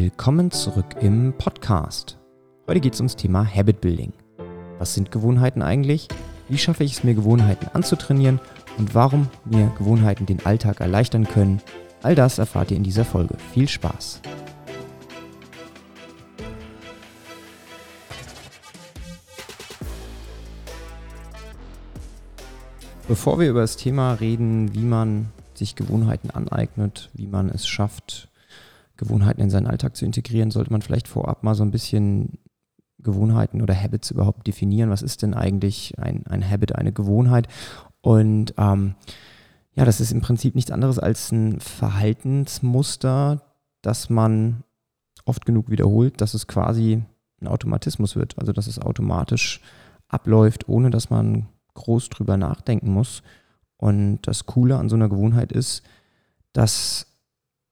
Willkommen zurück im Podcast. Heute geht es ums Thema Habit Building. Was sind Gewohnheiten eigentlich? Wie schaffe ich es mir, Gewohnheiten anzutrainieren? Und warum mir Gewohnheiten den Alltag erleichtern können? All das erfahrt ihr in dieser Folge. Viel Spaß! Bevor wir über das Thema reden, wie man sich Gewohnheiten aneignet, wie man es schafft, Gewohnheiten in seinen Alltag zu integrieren, sollte man vielleicht vorab mal so ein bisschen Gewohnheiten oder Habits überhaupt definieren. Was ist denn eigentlich ein, ein Habit, eine Gewohnheit? Und ähm, ja, das ist im Prinzip nichts anderes als ein Verhaltensmuster, das man oft genug wiederholt, dass es quasi ein Automatismus wird, also dass es automatisch abläuft, ohne dass man groß drüber nachdenken muss. Und das Coole an so einer Gewohnheit ist, dass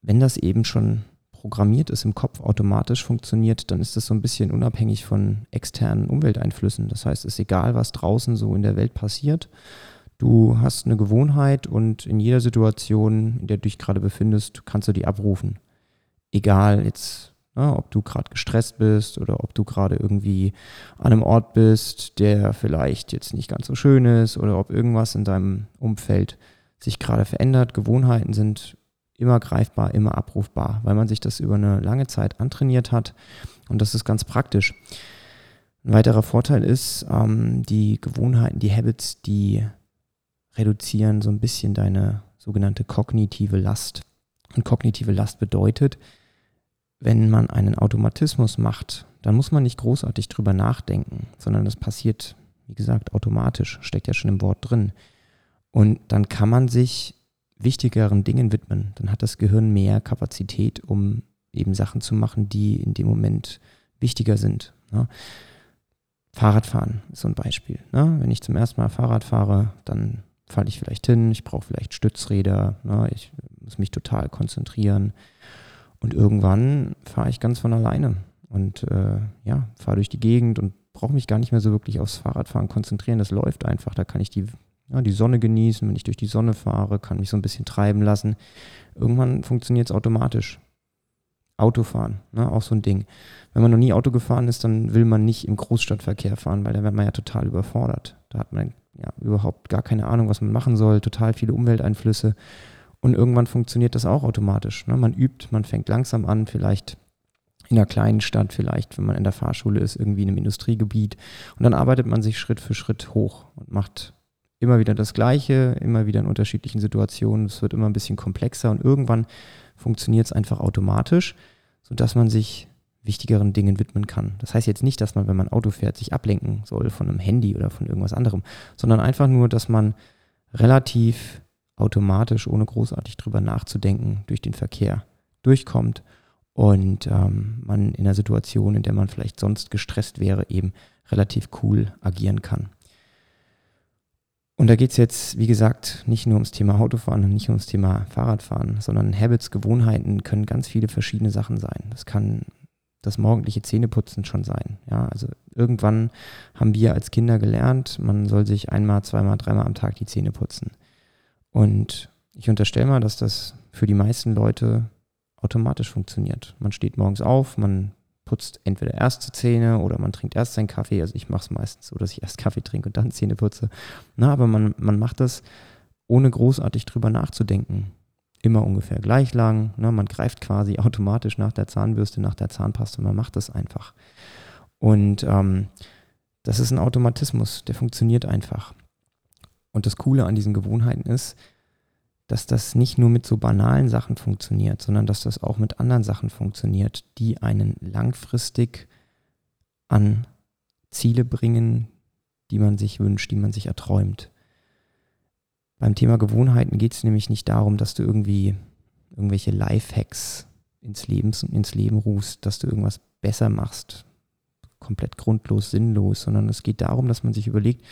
wenn das eben schon programmiert ist, im Kopf automatisch funktioniert, dann ist das so ein bisschen unabhängig von externen Umwelteinflüssen. Das heißt, es ist egal, was draußen so in der Welt passiert. Du hast eine Gewohnheit und in jeder Situation, in der du dich gerade befindest, kannst du die abrufen. Egal jetzt, na, ne, ob du gerade gestresst bist oder ob du gerade irgendwie an einem Ort bist, der vielleicht jetzt nicht ganz so schön ist oder ob irgendwas in deinem Umfeld sich gerade verändert. Gewohnheiten sind immer greifbar, immer abrufbar, weil man sich das über eine lange Zeit antrainiert hat und das ist ganz praktisch. Ein weiterer Vorteil ist, ähm, die Gewohnheiten, die Habits, die reduzieren so ein bisschen deine sogenannte kognitive Last. Und kognitive Last bedeutet, wenn man einen Automatismus macht, dann muss man nicht großartig drüber nachdenken, sondern das passiert, wie gesagt, automatisch, steckt ja schon im Wort drin. Und dann kann man sich wichtigeren Dingen widmen. Dann hat das Gehirn mehr Kapazität, um eben Sachen zu machen, die in dem Moment wichtiger sind. Ne? Fahrradfahren ist so ein Beispiel. Ne? Wenn ich zum ersten Mal Fahrrad fahre, dann falle ich vielleicht hin, ich brauche vielleicht Stützräder, ne? ich muss mich total konzentrieren. Und irgendwann fahre ich ganz von alleine und äh, ja, fahre durch die Gegend und brauche mich gar nicht mehr so wirklich aufs Fahrradfahren konzentrieren. Das läuft einfach. Da kann ich die ja, die Sonne genießen, wenn ich durch die Sonne fahre, kann mich so ein bisschen treiben lassen. Irgendwann funktioniert es automatisch. Autofahren, ne, auch so ein Ding. Wenn man noch nie Auto gefahren ist, dann will man nicht im Großstadtverkehr fahren, weil da wird man ja total überfordert. Da hat man ja überhaupt gar keine Ahnung, was man machen soll, total viele Umwelteinflüsse. Und irgendwann funktioniert das auch automatisch. Ne? Man übt, man fängt langsam an, vielleicht in einer kleinen Stadt, vielleicht, wenn man in der Fahrschule ist, irgendwie in einem Industriegebiet. Und dann arbeitet man sich Schritt für Schritt hoch und macht immer wieder das Gleiche, immer wieder in unterschiedlichen Situationen. Es wird immer ein bisschen komplexer und irgendwann funktioniert es einfach automatisch, sodass man sich wichtigeren Dingen widmen kann. Das heißt jetzt nicht, dass man, wenn man Auto fährt, sich ablenken soll von einem Handy oder von irgendwas anderem, sondern einfach nur, dass man relativ automatisch, ohne großartig drüber nachzudenken, durch den Verkehr durchkommt und ähm, man in einer Situation, in der man vielleicht sonst gestresst wäre, eben relativ cool agieren kann. Und da geht es jetzt, wie gesagt, nicht nur ums Thema Autofahren und nicht ums Thema Fahrradfahren, sondern Habits, Gewohnheiten können ganz viele verschiedene Sachen sein. Das kann das morgendliche Zähneputzen schon sein. Ja, also irgendwann haben wir als Kinder gelernt, man soll sich einmal, zweimal, dreimal am Tag die Zähne putzen. Und ich unterstelle mal, dass das für die meisten Leute automatisch funktioniert. Man steht morgens auf, man putzt entweder erst die Zähne oder man trinkt erst seinen Kaffee. Also ich mache es meistens so, dass ich erst Kaffee trinke und dann Zähne putze. Na, aber man, man macht das ohne großartig drüber nachzudenken. Immer ungefähr gleich lang. Na, man greift quasi automatisch nach der Zahnbürste, nach der Zahnpaste. Man macht das einfach. Und ähm, das ist ein Automatismus, der funktioniert einfach. Und das Coole an diesen Gewohnheiten ist, dass das nicht nur mit so banalen Sachen funktioniert, sondern dass das auch mit anderen Sachen funktioniert, die einen langfristig an Ziele bringen, die man sich wünscht, die man sich erträumt. Beim Thema Gewohnheiten geht es nämlich nicht darum, dass du irgendwie irgendwelche Lifehacks ins Leben, ins Leben rufst, dass du irgendwas besser machst, komplett grundlos, sinnlos, sondern es geht darum, dass man sich überlegt,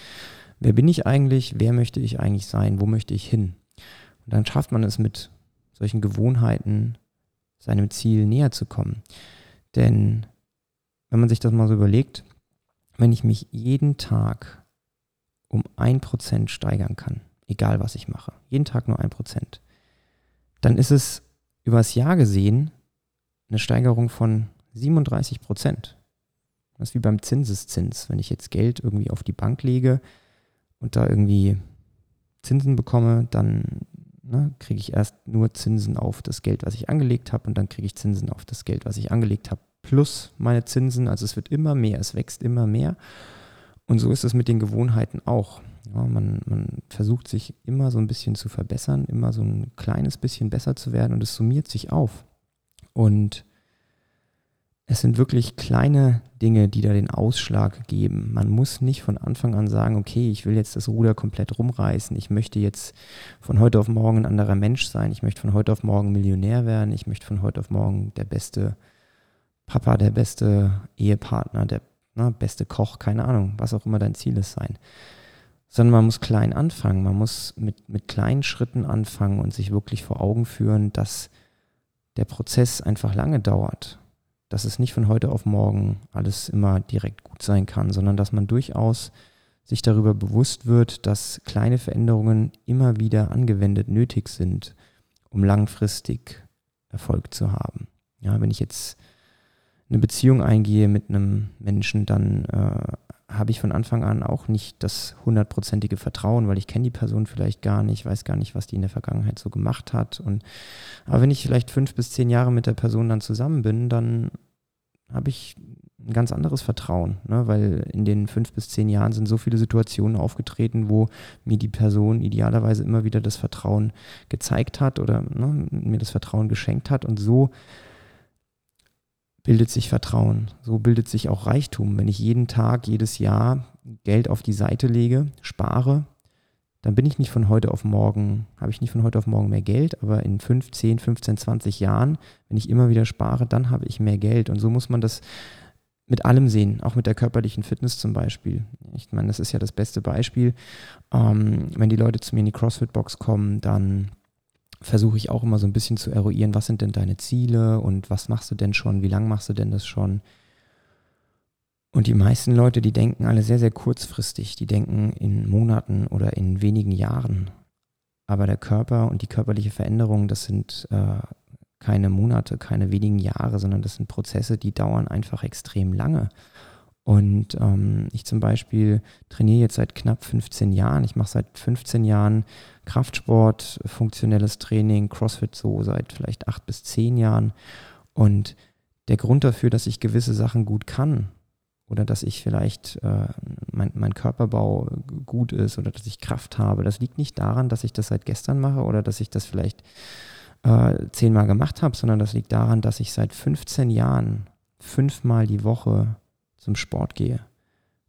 wer bin ich eigentlich, wer möchte ich eigentlich sein, wo möchte ich hin? Und dann schafft man es mit solchen Gewohnheiten, seinem Ziel näher zu kommen. Denn wenn man sich das mal so überlegt, wenn ich mich jeden Tag um ein Prozent steigern kann, egal was ich mache, jeden Tag nur ein Prozent, dann ist es übers Jahr gesehen eine Steigerung von 37 Prozent. Das ist wie beim Zinseszins. Wenn ich jetzt Geld irgendwie auf die Bank lege und da irgendwie Zinsen bekomme, dann ne, kriege ich erst nur Zinsen auf das Geld, was ich angelegt habe und dann kriege ich Zinsen auf das Geld, was ich angelegt habe, plus meine Zinsen. Also es wird immer mehr, es wächst immer mehr. Und so ist es mit den Gewohnheiten auch. Ja, man, man versucht sich immer so ein bisschen zu verbessern, immer so ein kleines bisschen besser zu werden und es summiert sich auf. Und es sind wirklich kleine Dinge, die da den Ausschlag geben. Man muss nicht von Anfang an sagen, okay, ich will jetzt das Ruder komplett rumreißen, ich möchte jetzt von heute auf morgen ein anderer Mensch sein, ich möchte von heute auf morgen Millionär werden, ich möchte von heute auf morgen der beste Papa, der beste Ehepartner, der na, ne, beste Koch, keine Ahnung, was auch immer dein Ziel ist sein. Sondern man muss klein anfangen, man muss mit, mit kleinen Schritten anfangen und sich wirklich vor Augen führen, dass der Prozess einfach lange dauert dass es nicht von heute auf morgen alles immer direkt gut sein kann, sondern dass man durchaus sich darüber bewusst wird, dass kleine Veränderungen immer wieder angewendet nötig sind, um langfristig Erfolg zu haben. Ja, wenn ich jetzt eine Beziehung eingehe mit einem Menschen, dann äh, habe ich von Anfang an auch nicht das hundertprozentige Vertrauen, weil ich kenne die Person vielleicht gar nicht, weiß gar nicht, was die in der Vergangenheit so gemacht hat. Und aber wenn ich vielleicht fünf bis zehn Jahre mit der Person dann zusammen bin, dann habe ich ein ganz anderes Vertrauen, ne? weil in den fünf bis zehn Jahren sind so viele Situationen aufgetreten, wo mir die Person idealerweise immer wieder das Vertrauen gezeigt hat oder ne, mir das Vertrauen geschenkt hat und so bildet sich Vertrauen, so bildet sich auch Reichtum. Wenn ich jeden Tag, jedes Jahr Geld auf die Seite lege, spare, dann bin ich nicht von heute auf morgen, habe ich nicht von heute auf morgen mehr Geld, aber in 5, 10, 15, 20 Jahren, wenn ich immer wieder spare, dann habe ich mehr Geld. Und so muss man das mit allem sehen, auch mit der körperlichen Fitness zum Beispiel. Ich meine, das ist ja das beste Beispiel. Ähm, wenn die Leute zu mir in die CrossFit-Box kommen, dann versuche ich auch immer so ein bisschen zu eruieren, was sind denn deine Ziele und was machst du denn schon, wie lange machst du denn das schon? Und die meisten Leute, die denken alle sehr, sehr kurzfristig. Die denken in Monaten oder in wenigen Jahren. Aber der Körper und die körperliche Veränderung, das sind äh, keine Monate, keine wenigen Jahre, sondern das sind Prozesse, die dauern einfach extrem lange. Und ähm, ich zum Beispiel trainiere jetzt seit knapp 15 Jahren. Ich mache seit 15 Jahren Kraftsport, funktionelles Training, CrossFit so seit vielleicht acht bis zehn Jahren. Und der Grund dafür, dass ich gewisse Sachen gut kann, oder dass ich vielleicht äh, mein, mein Körperbau gut ist oder dass ich Kraft habe. Das liegt nicht daran, dass ich das seit gestern mache oder dass ich das vielleicht äh, zehnmal gemacht habe, sondern das liegt daran, dass ich seit 15 Jahren fünfmal die Woche zum Sport gehe.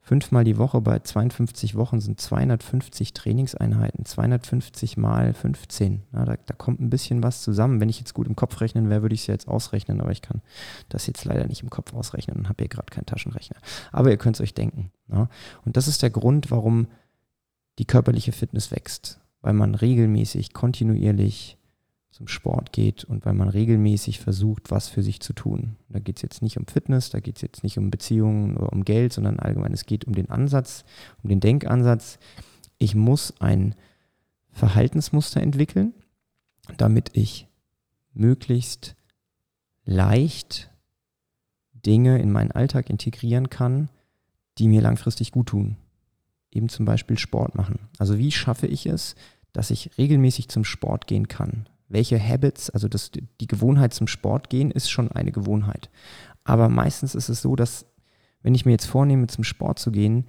Fünfmal die Woche bei 52 Wochen sind 250 Trainingseinheiten, 250 mal 15. Ja, da, da, kommt ein bisschen was zusammen. Wenn ich jetzt gut im Kopf rechnen wäre, würde ich es ja jetzt ausrechnen, aber ich kann das jetzt leider nicht im Kopf ausrechnen und habe hier gerade keinen Taschenrechner. Aber ihr könnt es euch denken. Ja. Und das ist der Grund, warum die körperliche Fitness wächst, weil man regelmäßig, kontinuierlich zum Sport geht und weil man regelmäßig versucht, was für sich zu tun. Da geht es jetzt nicht um Fitness, da geht es jetzt nicht um Beziehungen oder um Geld, sondern allgemein, es geht um den Ansatz, um den Denkansatz. Ich muss ein Verhaltensmuster entwickeln, damit ich möglichst leicht Dinge in meinen Alltag integrieren kann, die mir langfristig gut tun. Eben zum Beispiel Sport machen. Also wie schaffe ich es, dass ich regelmäßig zum Sport gehen kann? Welche Habits, also das, die Gewohnheit zum Sport gehen, ist schon eine Gewohnheit. Aber meistens ist es so, dass wenn ich mir jetzt vornehme, zum Sport zu gehen,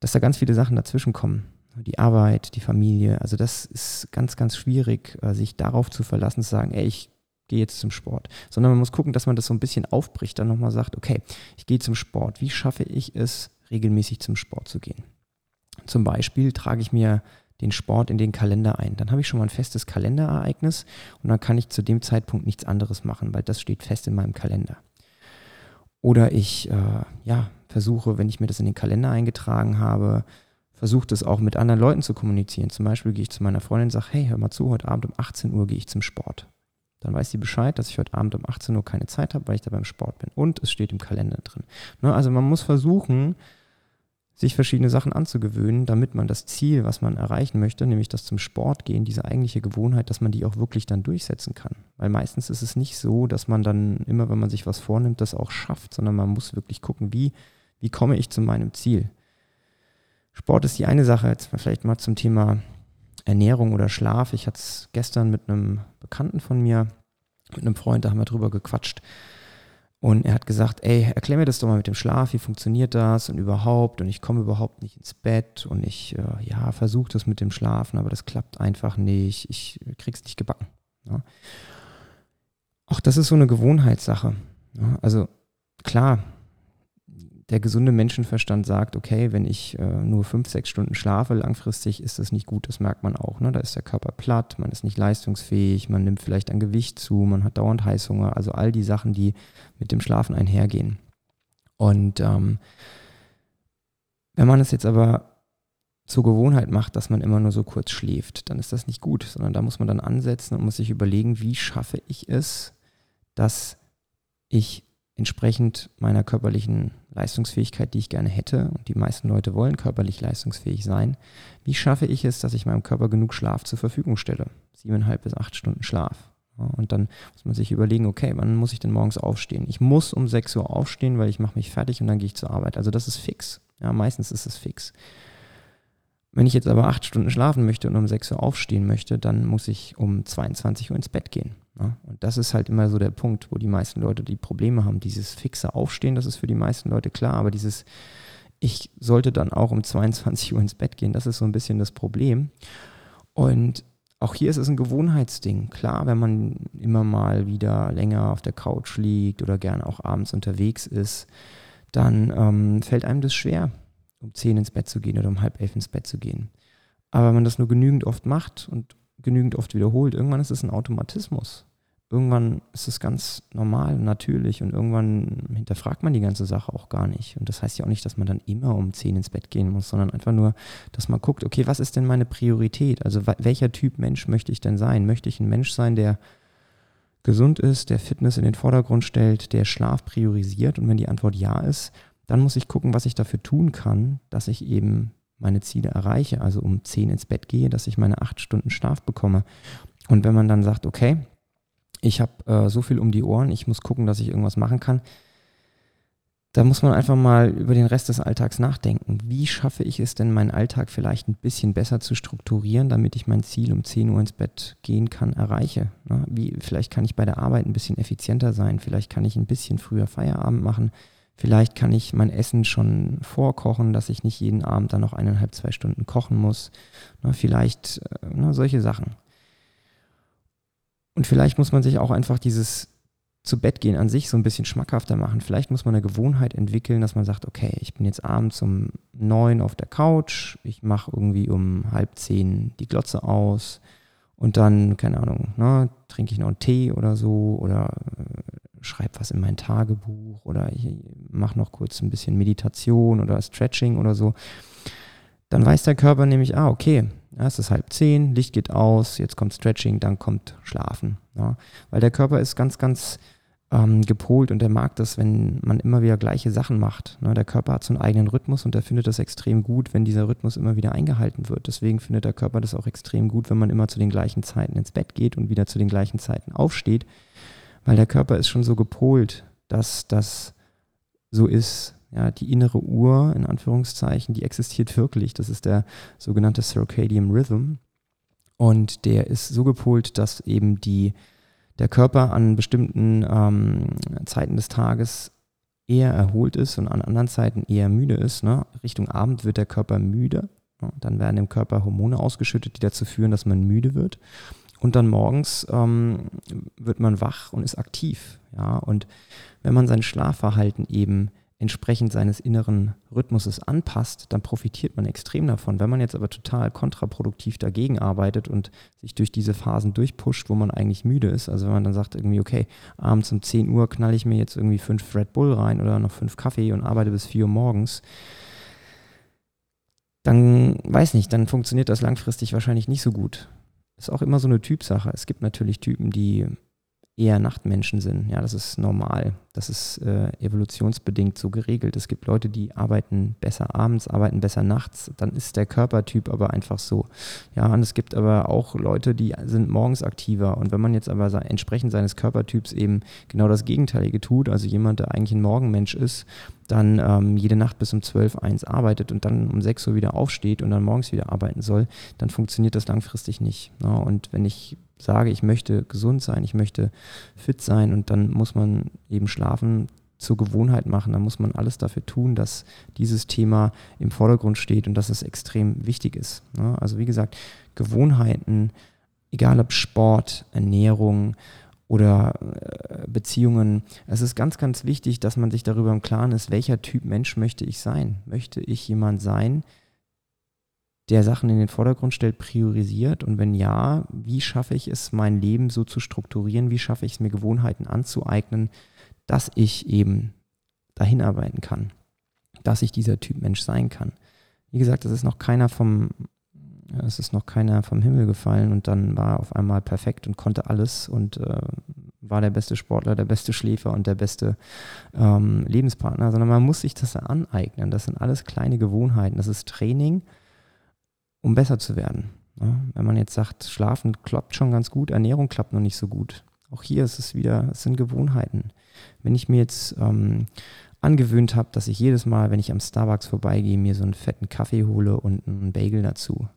dass da ganz viele Sachen dazwischen kommen. Die Arbeit, die Familie, also das ist ganz, ganz schwierig, äh, sich darauf zu verlassen, zu sagen, ey, ich gehe jetzt zum Sport. Sondern man muss gucken, dass man das so ein bisschen aufbricht, dann nochmal sagt, okay, ich gehe zum Sport. Wie schaffe ich es, regelmäßig zum Sport zu gehen? Zum Beispiel trage ich mir den Sport in den Kalender ein. Dann habe ich schon mal ein festes Kalenderereignis und dann kann ich zu dem Zeitpunkt nichts anderes machen, weil das steht fest in meinem Kalender. Oder ich äh, ja, versuche, wenn ich mir das in den Kalender eingetragen habe, versuche das auch mit anderen Leuten zu kommunizieren. Zum Beispiel gehe ich zu meiner Freundin und sage, hey, hör mal zu, heute Abend um 18 Uhr gehe ich zum Sport. Dann weiß sie Bescheid, dass ich heute Abend um 18 Uhr keine Zeit habe, weil ich da beim Sport bin. Und es steht im Kalender drin. Ne, also man muss versuchen, sich verschiedene Sachen anzugewöhnen, damit man das Ziel, was man erreichen möchte, nämlich das zum Sport gehen, diese eigentliche Gewohnheit, dass man die auch wirklich dann durchsetzen kann. Weil meistens ist es nicht so, dass man dann immer, wenn man sich was vornimmt, das auch schafft, sondern man muss wirklich gucken, wie, wie komme ich zu meinem Ziel. Sport ist die eine Sache, jetzt vielleicht mal zum Thema Ernährung oder Schlaf. Ich hatte es gestern mit einem Bekannten von mir, mit einem Freund, da haben wir drüber gequatscht und er hat gesagt, ey, erklär mir das doch mal mit dem Schlaf, wie funktioniert das und überhaupt und ich komme überhaupt nicht ins Bett und ich, äh, ja, versuche das mit dem Schlafen, aber das klappt einfach nicht, ich krieg's nicht gebacken. Ja. Auch das ist so eine Gewohnheitssache. Ja. Also klar, der gesunde Menschenverstand sagt, okay, wenn ich äh, nur fünf, sechs Stunden schlafe, langfristig ist das nicht gut, das merkt man auch. Ne? Da ist der Körper platt, man ist nicht leistungsfähig, man nimmt vielleicht an Gewicht zu, man hat dauernd Heißhunger, also all die Sachen, die mit dem Schlafen einhergehen. Und ähm, wenn man es jetzt aber zur Gewohnheit macht, dass man immer nur so kurz schläft, dann ist das nicht gut, sondern da muss man dann ansetzen und muss sich überlegen, wie schaffe ich es, dass ich entsprechend meiner körperlichen Leistungsfähigkeit, die ich gerne hätte, und die meisten Leute wollen körperlich leistungsfähig sein, wie schaffe ich es, dass ich meinem Körper genug Schlaf zur Verfügung stelle? Siebeneinhalb bis acht Stunden Schlaf. und dann muss man sich überlegen, okay, wann muss ich denn morgens aufstehen? Ich muss um 6 Uhr aufstehen, weil ich mache mich fertig und dann gehe ich zur Arbeit. Also das ist fix. Ja, meistens ist es fix. Wenn ich jetzt aber acht Stunden schlafen möchte und um 6 Uhr aufstehen möchte, dann muss ich um 22 Uhr ins Bett gehen. Ja? Und das ist halt immer so der Punkt, wo die meisten Leute die Probleme haben. Dieses fixe Aufstehen, das ist für die meisten Leute klar, aber dieses, ich sollte dann auch um 22 Uhr ins Bett gehen, das ist so ein bisschen das Problem. Und auch hier ist es ein Gewohnheitsding. Klar, wenn man immer mal wieder länger auf der Couch liegt oder gerne auch abends unterwegs ist, dann ähm, fällt einem das schwer, um zehn ins Bett zu gehen oder um halb elf ins Bett zu gehen. Aber wenn man das nur genügend oft macht und genügend oft wiederholt, irgendwann ist es ein Automatismus. Irgendwann ist es ganz normal, natürlich und irgendwann hinterfragt man die ganze Sache auch gar nicht. Und das heißt ja auch nicht, dass man dann immer um zehn ins Bett gehen muss, sondern einfach nur, dass man guckt, okay, was ist denn meine Priorität? Also welcher Typ Mensch möchte ich denn sein? Möchte ich ein Mensch sein, der gesund ist, der Fitness in den Vordergrund stellt, der Schlaf priorisiert? Und wenn die Antwort ja ist, dann muss ich gucken, was ich dafür tun kann, dass ich eben meine Ziele erreiche, also um 10 ins Bett gehe, dass ich meine acht Stunden Schlaf bekomme. Und wenn man dann sagt, okay, ich habe äh, so viel um die Ohren, ich muss gucken, dass ich irgendwas machen kann, da muss man einfach mal über den Rest des Alltags nachdenken. Wie schaffe ich es denn, meinen Alltag vielleicht ein bisschen besser zu strukturieren, damit ich mein Ziel um 10 Uhr ins Bett gehen kann, erreiche? Ne? Wie, vielleicht kann ich bei der Arbeit ein bisschen effizienter sein, vielleicht kann ich ein bisschen früher Feierabend machen, Vielleicht kann ich mein Essen schon vorkochen, dass ich nicht jeden Abend dann noch eineinhalb, zwei Stunden kochen muss. Na, vielleicht na, äh, solche Sachen. Und vielleicht muss man sich auch einfach dieses zu Bett gehen an sich so ein bisschen schmackhafter machen. Vielleicht muss man eine Gewohnheit entwickeln, dass man sagt, okay, ich bin jetzt abends um neun auf der Couch, ich mache irgendwie um halb zehn die Glotze aus und dann, keine Ahnung, ne, trinke ich noch einen Tee oder so oder äh, schreibe was in mein Tagebuch oder ich mache noch kurz ein bisschen Meditation oder Stretching oder so, dann weiß der Körper nämlich, ah, okay, ja, es ist halb zehn, Licht geht aus, jetzt kommt Stretching, dann kommt Schlafen. Ja. Weil der Körper ist ganz, ganz ähm, gepolt und der mag das, wenn man immer wieder gleiche Sachen macht. Ne? Der Körper hat so einen eigenen Rhythmus und der findet das extrem gut, wenn dieser Rhythmus immer wieder eingehalten wird. Deswegen findet der Körper das auch extrem gut, wenn man immer zu den gleichen Zeiten ins Bett geht und wieder zu den gleichen Zeiten aufsteht, weil der Körper ist schon so gepolt, dass das so ist. Ja, die innere Uhr, in Anführungszeichen, die existiert wirklich. Das ist der sogenannte Circadian Rhythm. Und der ist so gepolt, dass eben die, der Körper an bestimmten ähm, Zeiten des Tages eher erholt ist und an anderen Zeiten eher müde ist. Ne? Richtung Abend wird der Körper müde. Dann werden im Körper Hormone ausgeschüttet, die dazu führen, dass man müde wird. Und dann morgens ähm, wird man wach und ist aktiv. Ja? Und wenn man sein Schlafverhalten eben entsprechend seines inneren Rhythmuses anpasst, dann profitiert man extrem davon. Wenn man jetzt aber total kontraproduktiv dagegen arbeitet und sich durch diese Phasen durchpusht, wo man eigentlich müde ist, also wenn man dann sagt irgendwie, okay, abends um 10 Uhr knall ich mir jetzt irgendwie fünf Red Bull rein oder noch fünf Kaffee und arbeite bis 4 Uhr morgens, dann weiß nicht, dann funktioniert das langfristig wahrscheinlich nicht so gut ist auch immer so eine Typsache. Es gibt natürlich Typen, die eher Nachtmenschen sind. Ja, das ist normal. Das ist äh, evolutionsbedingt so geregelt. Es gibt Leute, die arbeiten besser abends, arbeiten besser nachts. Dann ist der Körpertyp aber einfach so. Ja, und es gibt aber auch Leute, die sind morgens aktiver. Und wenn man jetzt aber entsprechend seines Körpertyps eben genau das Gegenteilige tut, also jemand, der eigentlich ein Morgenmensch ist, dann ähm, jede Nacht bis um 12, 1 arbeitet und dann um 6 Uhr wieder aufsteht und dann morgens wieder arbeiten soll, dann funktioniert das langfristig nicht. Ne? Und wenn ich sage, ich möchte gesund sein, ich möchte fit sein und dann muss man eben schlafen zur Gewohnheit machen, dann muss man alles dafür tun, dass dieses Thema im Vordergrund steht und dass es extrem wichtig ist. Ne? Also wie gesagt, Gewohnheiten, egal ob Sport, Ernährung, oder äh, Beziehungen. Es ist ganz, ganz wichtig, dass man sich darüber im Klaren ist, welcher Typ Mensch möchte ich sein? Möchte ich jemand sein, der Sachen in den Vordergrund stellt, priorisiert? Und wenn ja, wie schaffe ich es, mein Leben so zu strukturieren? Wie schaffe ich es, mir Gewohnheiten anzueignen, dass ich eben dahin arbeiten kann? Dass ich dieser Typ Mensch sein kann? Wie gesagt, es ist noch keiner vom es ist noch keiner vom Himmel gefallen und dann war auf einmal perfekt und konnte alles und äh, war der beste Sportler, der beste Schläfer und der beste ähm, Lebenspartner, sondern man muss sich das aneignen. Das sind alles kleine Gewohnheiten. Das ist Training, um besser zu werden. Ja, wenn man jetzt sagt, Schlafen klappt schon ganz gut, Ernährung klappt noch nicht so gut. Auch hier ist es wieder, es sind Gewohnheiten. Wenn ich mir jetzt ähm, angewöhnt habe, dass ich jedes Mal, wenn ich am Starbucks vorbeigehe, mir so einen fetten Kaffee hole und einen Bagel dazu,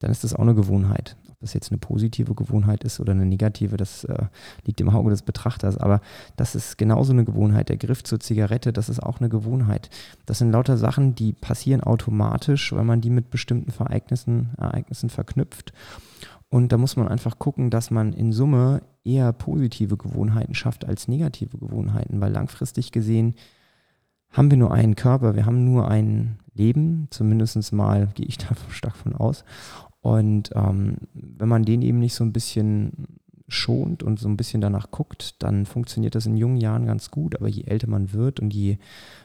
dann ist das auch eine Gewohnheit. Ob das jetzt eine positive Gewohnheit ist oder eine negative, das äh, liegt im Auge des Betrachters. Aber das ist genauso eine Gewohnheit. Der Griff zur Zigarette, das ist auch eine Gewohnheit. Das sind lauter Sachen, die passieren automatisch, weil man die mit bestimmten Ereignissen, Ereignissen verknüpft. Und da muss man einfach gucken, dass man in Summe eher positive Gewohnheiten schafft als negative Gewohnheiten, weil langfristig gesehen haben wir nur einen Körper, wir haben nur ein Leben, zumindest mal gehe ich da stark von aus. Und ähm, wenn man den eben nicht so ein bisschen schont und so ein bisschen danach guckt, dann funktioniert das in jungen Jahren ganz gut. Aber je älter man wird und je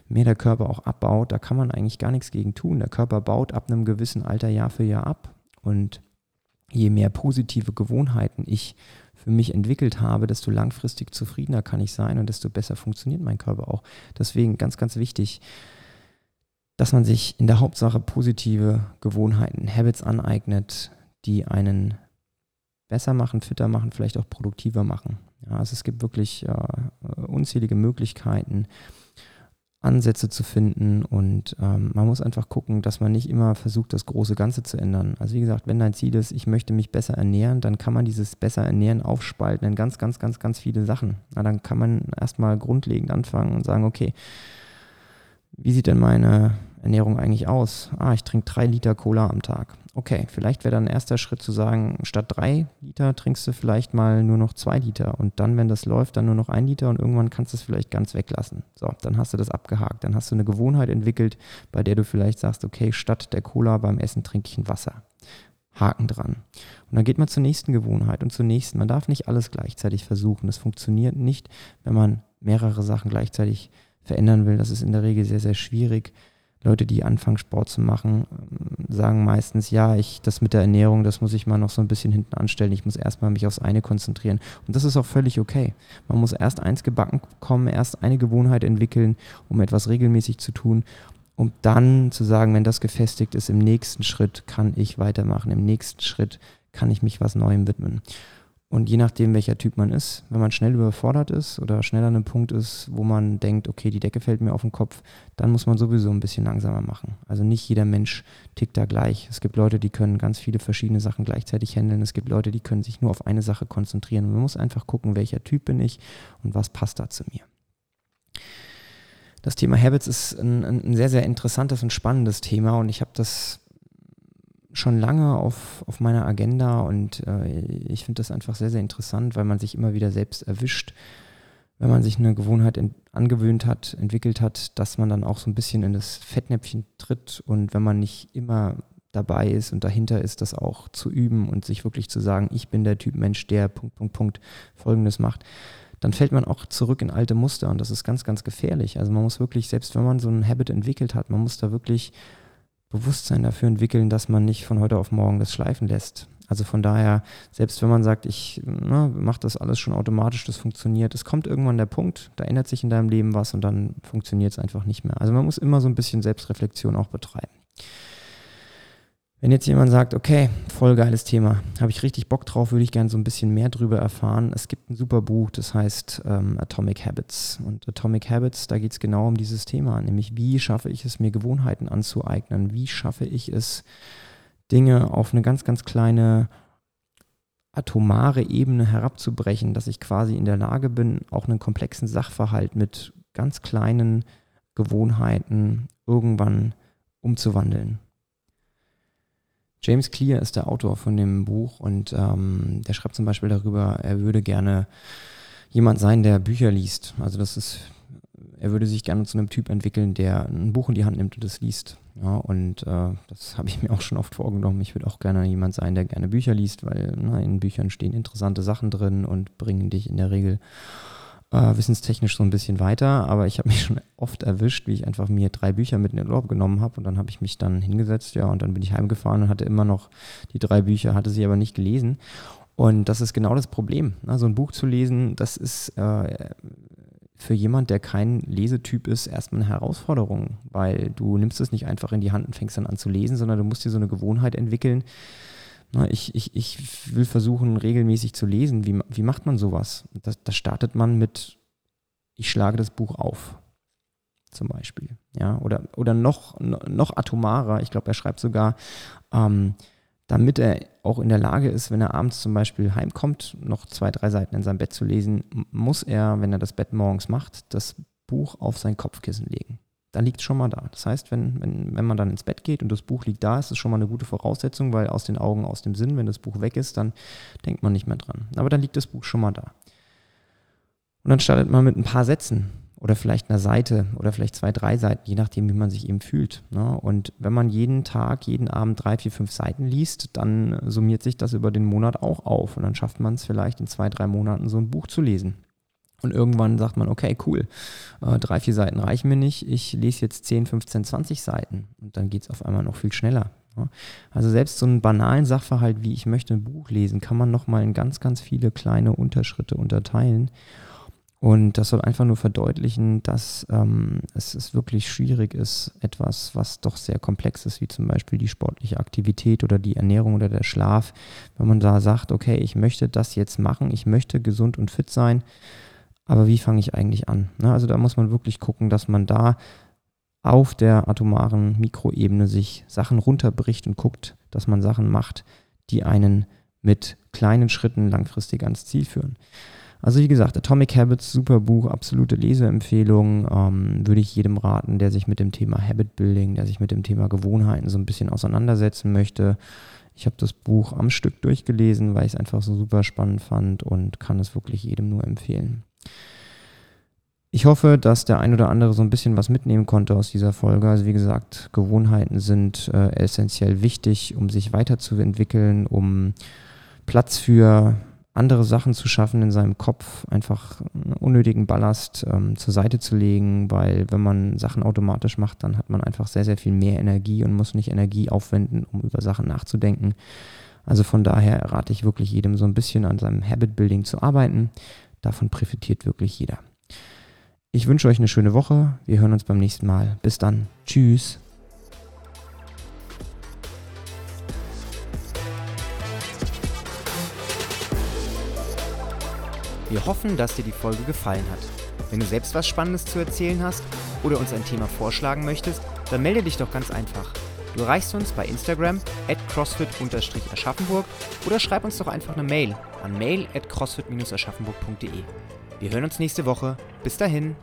mehr der Körper auch abbaut, da kann man eigentlich gar nichts gegen tun. Der Körper baut ab einem gewissen Alter Jahr für Jahr ab. Und je mehr positive Gewohnheiten ich für mich entwickelt habe, desto langfristig zufriedener kann ich sein und desto besser funktioniert mein Körper auch. Deswegen ganz, ganz wichtig, dass man sich in der Hauptsache positive Gewohnheiten, Habits aneignet, die einen besser machen, fitter machen, vielleicht auch produktiver machen. Ja, also es gibt wirklich äh, unzählige Möglichkeiten, Ansätze zu finden und ähm, man muss einfach gucken, dass man nicht immer versucht, das große Ganze zu ändern. Also wie gesagt, wenn dein Ziel ist, ich möchte mich besser ernähren, dann kann man dieses besser ernähren aufspalten in ganz, ganz, ganz, ganz viele Sachen. Na, dann kann man erstmal grundlegend anfangen und sagen, okay, wie sieht denn meine Ernährung eigentlich aus? Ah, ich trinke drei Liter Cola am Tag. Okay, vielleicht wäre dann ein erster Schritt zu sagen, statt drei Liter trinkst du vielleicht mal nur noch zwei Liter und dann, wenn das läuft, dann nur noch ein Liter und irgendwann kannst du es vielleicht ganz weglassen. So, dann hast du das abgehakt. Dann hast du eine Gewohnheit entwickelt, bei der du vielleicht sagst, okay, statt der Cola beim Essen trinke ich ein Wasser. Haken dran. Und dann geht man zur nächsten Gewohnheit und zur nächsten. Man darf nicht alles gleichzeitig versuchen. Das funktioniert nicht, wenn man mehrere Sachen gleichzeitig verändern will. Das ist in der Regel sehr, sehr schwierig. Leute, die anfangen, Sport zu machen, sagen meistens, ja, ich, das mit der Ernährung, das muss ich mal noch so ein bisschen hinten anstellen. Ich muss erstmal mich aufs eine konzentrieren. Und das ist auch völlig okay. Man muss erst eins gebacken kommen, erst eine Gewohnheit entwickeln, um etwas regelmäßig zu tun, um dann zu sagen, wenn das gefestigt ist, im nächsten Schritt kann ich weitermachen, im nächsten Schritt kann ich mich was Neuem widmen. Und je nachdem, welcher Typ man ist, wenn man schnell überfordert ist oder schnell an einem Punkt ist, wo man denkt, okay, die Decke fällt mir auf den Kopf, dann muss man sowieso ein bisschen langsamer machen. Also nicht jeder Mensch tickt da gleich. Es gibt Leute, die können ganz viele verschiedene Sachen gleichzeitig handeln. Es gibt Leute, die können sich nur auf eine Sache konzentrieren. Man muss einfach gucken, welcher Typ bin ich und was passt da zu mir. Das Thema Habits ist ein, ein sehr, sehr interessantes und spannendes Thema und ich habe das schon lange auf, auf meiner Agenda und äh, ich finde das einfach sehr, sehr interessant, weil man sich immer wieder selbst erwischt, wenn man sich eine Gewohnheit angewöhnt hat, entwickelt hat, dass man dann auch so ein bisschen in das Fettnäpfchen tritt und wenn man nicht immer dabei ist und dahinter ist, das auch zu üben und sich wirklich zu sagen, ich bin der Typ Mensch, der Punkt, Punkt, Punkt Folgendes macht, dann fällt man auch zurück in alte Muster und das ist ganz, ganz gefährlich. Also man muss wirklich, selbst wenn man so ein Habit entwickelt hat, man muss da wirklich Bewusstsein dafür entwickeln, dass man nicht von heute auf morgen das schleifen lässt. Also von daher, selbst wenn man sagt, ich ne, mache das alles schon automatisch, das funktioniert, es kommt irgendwann der Punkt, da ändert sich in deinem Leben was und dann funktioniert es einfach nicht mehr. Also man muss immer so ein bisschen Selbstreflexion auch betreiben. Wenn jetzt jemand sagt, okay, voll geiles Thema, habe ich richtig Bock drauf, würde ich gerne so ein bisschen mehr drüber erfahren. Es gibt ein super Buch, das heißt ähm, Atomic Habits. Und Atomic Habits, da geht es genau um dieses Thema, nämlich wie schaffe ich es, mir Gewohnheiten anzueignen? Wie schaffe ich es, Dinge auf eine ganz, ganz kleine atomare Ebene herabzubrechen, dass ich quasi in der Lage bin, auch einen komplexen Sachverhalt mit ganz kleinen Gewohnheiten irgendwann umzuwandeln. James Clear ist der Autor von dem Buch und ähm, der schreibt zum Beispiel darüber, er würde gerne jemand sein, der Bücher liest. Also das ist, er würde sich gerne zu einem Typ entwickeln, der ein Buch in die Hand nimmt und es liest. Ja, und äh, das habe ich mir auch schon oft vorgenommen. Ich würde auch gerne jemand sein, der gerne Bücher liest, weil na, in Büchern stehen interessante Sachen drin und bringen dich in der Regel äh, wissenstechnisch so ein bisschen weiter, aber ich habe mich schon oft erwischt, wie ich einfach mir drei Bücher mit in den Urlaub genommen habe und dann habe ich mich dann hingesetzt, ja, und dann bin ich heimgefahren und hatte immer noch die drei Bücher, hatte sie aber nicht gelesen. Und das ist genau das Problem. Ne? So ein Buch zu lesen, das ist äh, für jemand, der kein Lesetyp ist, erstmal eine Herausforderung, weil du nimmst es nicht einfach in die Hand und fängst dann an zu lesen, sondern du musst dir so eine Gewohnheit entwickeln, ich, ich, ich will versuchen, regelmäßig zu lesen. Wie, wie macht man sowas? Da, das startet man mit, ich schlage das Buch auf, zum Beispiel. Ja, oder, oder noch, noch atomarer, ich glaube, er schreibt sogar, ähm, damit er auch in der Lage ist, wenn er abends zum Beispiel heimkommt, noch zwei, drei Seiten in seinem Bett zu lesen, muss er, wenn er das Bett morgens macht, das Buch auf sein Kopfkissen legen dann liegt es schon mal da. Das heißt, wenn, wenn, wenn man dann ins Bett geht und das Buch liegt da, ist es schon mal eine gute Voraussetzung, weil aus den Augen, aus dem Sinn, wenn das Buch weg ist, dann denkt man nicht mehr dran. Aber dann liegt das Buch schon mal da. Und dann startet man mit ein paar Sätzen oder vielleicht einer Seite oder vielleicht zwei, drei Seiten, je nachdem, wie man sich eben fühlt. Ne? Und wenn man jeden Tag, jeden Abend drei, vier, fünf Seiten liest, dann summiert sich das über den Monat auch auf. Und dann schafft man es vielleicht in zwei, drei Monaten so ein Buch zu lesen. Und irgendwann sagt man, okay, cool, äh, drei, vier Seiten reichen mir nicht, ich lese jetzt 10, 15, 20 Seiten und dann geht es auf einmal noch viel schneller. Also selbst so einen banalen Sachverhalt wie ich möchte ein Buch lesen, kann man nochmal in ganz, ganz viele kleine Unterschritte unterteilen. Und das soll einfach nur verdeutlichen, dass ähm, es, es wirklich schwierig ist, etwas, was doch sehr komplex ist, wie zum Beispiel die sportliche Aktivität oder die Ernährung oder der Schlaf, wenn man da sagt, okay, ich möchte das jetzt machen, ich möchte gesund und fit sein, aber wie fange ich eigentlich an? Ne? Also da muss man wirklich gucken, dass man da auf der atomaren Mikroebene sich Sachen runterbricht und guckt, dass man Sachen macht, die einen mit kleinen Schritten langfristig ans Ziel führen. Also wie gesagt, Atomic Habits, super Buch, absolute Leseempfehlung, ähm, würde ich jedem raten, der sich mit dem Thema Habit Building, der sich mit dem Thema Gewohnheiten so ein bisschen auseinandersetzen möchte. Ich habe das Buch am Stück durchgelesen, weil ich es einfach so super spannend fand und kann es wirklich jedem nur empfehlen. Ich hoffe, dass der ein oder andere so ein bisschen was mitnehmen konnte aus dieser Folge. Also wie gesagt, Gewohnheiten sind äh, essentiell wichtig, um sich weiterzuentwickeln, um Platz für andere Sachen zu schaffen in seinem Kopf, einfach unnötigen Ballast ähm, zur Seite zu legen, weil wenn man Sachen automatisch macht, dann hat man einfach sehr, sehr viel mehr Energie und muss nicht Energie aufwenden, um über Sachen nachzudenken. Also von daher rate ich wirklich jedem so ein bisschen an seinem Habit Building zu arbeiten. Davon profitiert wirklich jeder. Ich wünsche euch eine schöne Woche. Wir hören uns beim nächsten Mal. Bis dann. Tschüss. Wir hoffen, dass dir die Folge gefallen hat. Wenn du selbst was Spannendes zu erzählen hast oder uns ein Thema vorschlagen möchtest, dann melde dich doch ganz einfach. Du erreichst uns bei Instagram at crossfit-aschaffenburg oder schreib uns doch einfach eine Mail an mail at crossfit-aschaffenburg.de. Wir hören uns nächste Woche. Bis dahin.